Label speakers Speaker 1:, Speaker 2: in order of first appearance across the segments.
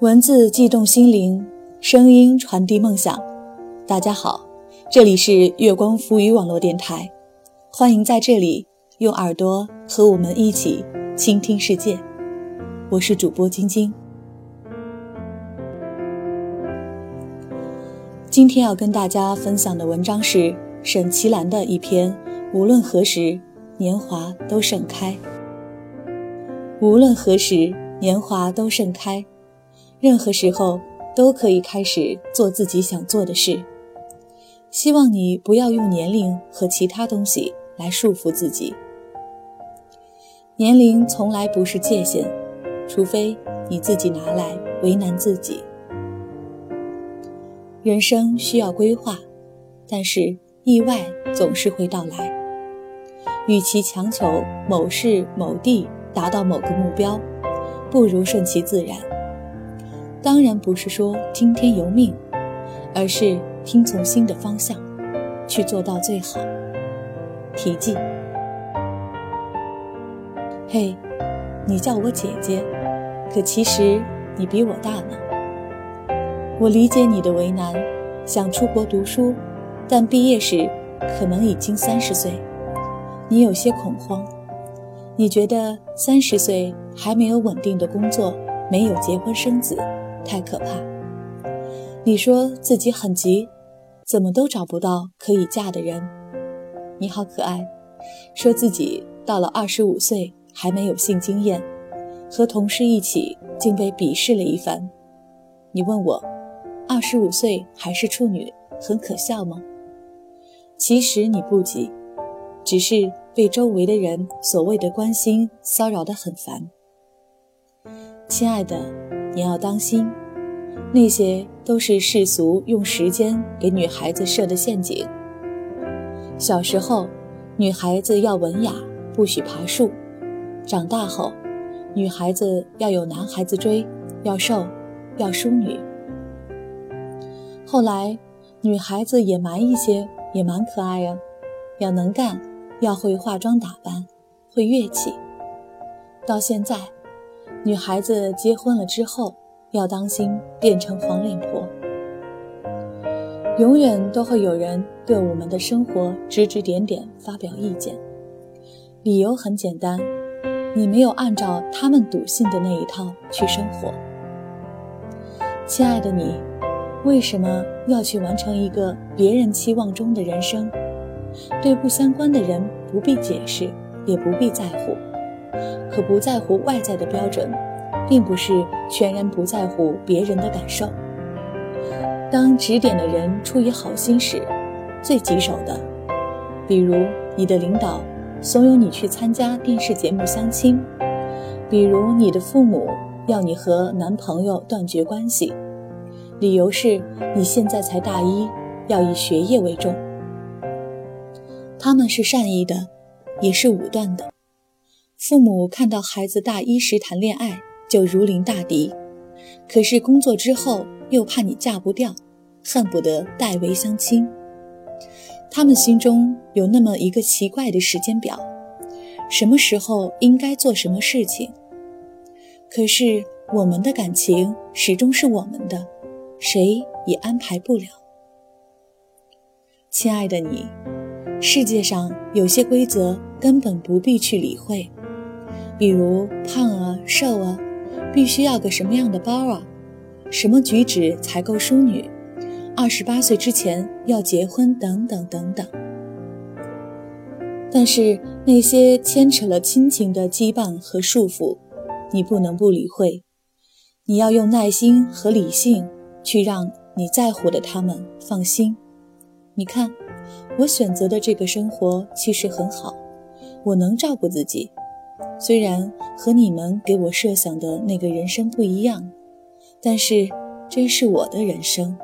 Speaker 1: 文字悸动心灵，声音传递梦想。大家好，这里是月光浮语网络电台，欢迎在这里用耳朵和我们一起倾听世界。我是主播晶晶。今天要跟大家分享的文章是沈其兰的一篇《无论何时，年华都盛开》。无论何时，年华都盛开。任何时候都可以开始做自己想做的事。希望你不要用年龄和其他东西来束缚自己。年龄从来不是界限，除非你自己拿来为难自己。人生需要规划，但是意外总是会到来。与其强求某事某地达到某个目标，不如顺其自然。当然不是说听天由命，而是听从心的方向，去做到最好。题记：嘿，你叫我姐姐，可其实你比我大呢。我理解你的为难，想出国读书，但毕业时可能已经三十岁，你有些恐慌。你觉得三十岁还没有稳定的工作，没有结婚生子。太可怕！你说自己很急，怎么都找不到可以嫁的人。你好可爱，说自己到了二十五岁还没有性经验，和同事一起竟被鄙视了一番。你问我，二十五岁还是处女，很可笑吗？其实你不急，只是被周围的人所谓的关心骚扰得很烦。亲爱的。你要当心，那些都是世俗用时间给女孩子设的陷阱。小时候，女孩子要文雅，不许爬树；长大后，女孩子要有男孩子追，要瘦，要淑女。后来，女孩子野蛮一些，也蛮可爱呀，要能干，要会化妆打扮，会乐器。到现在。女孩子结婚了之后，要当心变成黄脸婆。永远都会有人对我们的生活指指点点，发表意见。理由很简单，你没有按照他们笃信的那一套去生活。亲爱的你，为什么要去完成一个别人期望中的人生？对不相关的人不必解释，也不必在乎。可不在乎外在的标准，并不是全然不在乎别人的感受。当指点的人出于好心时，最棘手的，比如你的领导怂恿你去参加电视节目相亲，比如你的父母要你和男朋友断绝关系，理由是你现在才大一，要以学业为重。他们是善意的，也是武断的。父母看到孩子大一时谈恋爱就如临大敌，可是工作之后又怕你嫁不掉，恨不得代为相亲。他们心中有那么一个奇怪的时间表，什么时候应该做什么事情。可是我们的感情始终是我们的，谁也安排不了。亲爱的你，世界上有些规则根本不必去理会。比如胖啊、瘦啊，必须要个什么样的包啊？什么举止才够淑女？二十八岁之前要结婚，等等等等。但是那些牵扯了亲情的羁绊和束缚，你不能不理会。你要用耐心和理性去让你在乎的他们放心。你看，我选择的这个生活其实很好，我能照顾自己。虽然和你们给我设想的那个人生不一样，但是这是我的人生。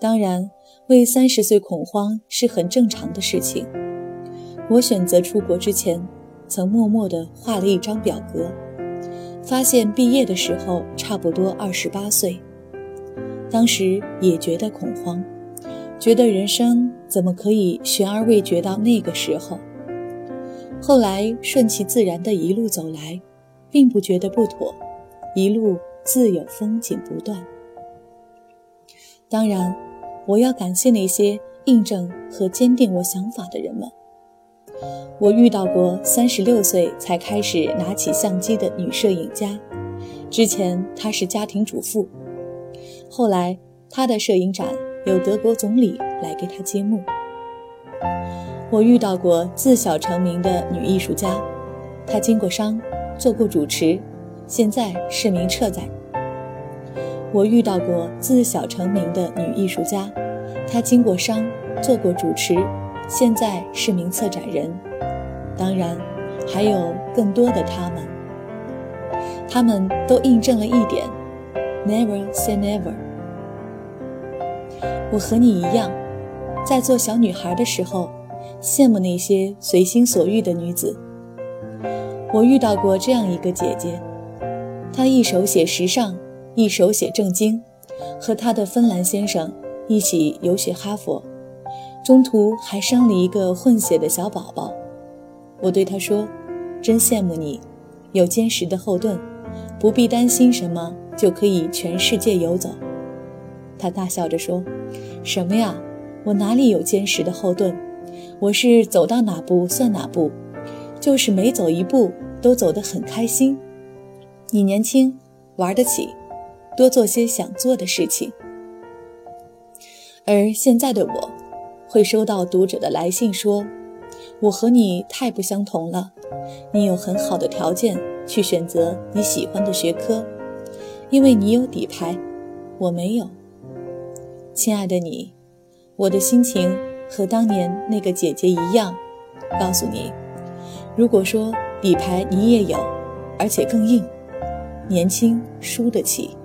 Speaker 1: 当然，为三十岁恐慌是很正常的事情。我选择出国之前，曾默默地画了一张表格，发现毕业的时候差不多二十八岁。当时也觉得恐慌，觉得人生怎么可以悬而未决到那个时候。后来顺其自然的一路走来，并不觉得不妥，一路自有风景不断。当然，我要感谢那些印证和坚定我想法的人们。我遇到过三十六岁才开始拿起相机的女摄影家，之前她是家庭主妇，后来她的摄影展有德国总理来给她揭幕。我遇到过自小成名的女艺术家，她经过商，做过主持，现在是名策展。我遇到过自小成名的女艺术家，她经过商，做过主持，现在是名策展人。当然，还有更多的他们，他们都印证了一点：Never say never。我和你一样，在做小女孩的时候，羡慕那些随心所欲的女子。我遇到过这样一个姐姐，她一手写时尚，一手写正经，和她的芬兰先生一起游学哈佛，中途还生了一个混血的小宝宝。我对她说：“真羡慕你，有坚实的后盾，不必担心什么，就可以全世界游走。”她大笑着说：“什么呀？我哪里有坚实的后盾？我是走到哪步算哪步，就是每走一步都走得很开心。你年轻，玩得起，多做些想做的事情。”而现在的我，会收到读者的来信说。我和你太不相同了，你有很好的条件去选择你喜欢的学科，因为你有底牌，我没有。亲爱的你，我的心情和当年那个姐姐一样。告诉你，如果说底牌你也有，而且更硬，年轻输得起。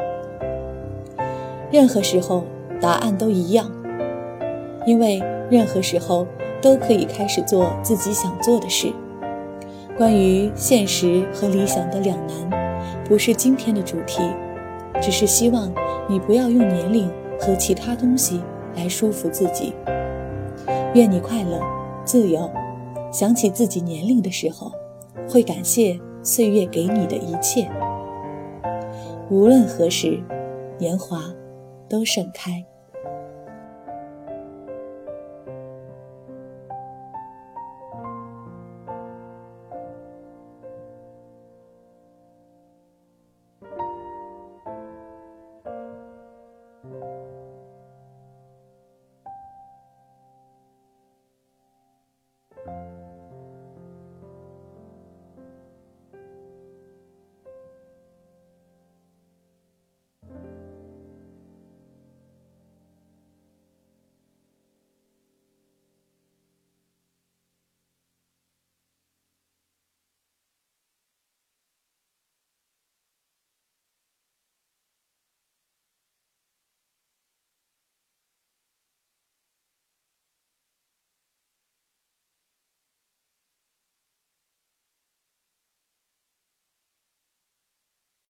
Speaker 1: 任何时候答案都一样，因为任何时候。都可以开始做自己想做的事。关于现实和理想的两难，不是今天的主题，只是希望你不要用年龄和其他东西来束缚自己。愿你快乐、自由。想起自己年龄的时候，会感谢岁月给你的一切。无论何时，年华都盛开。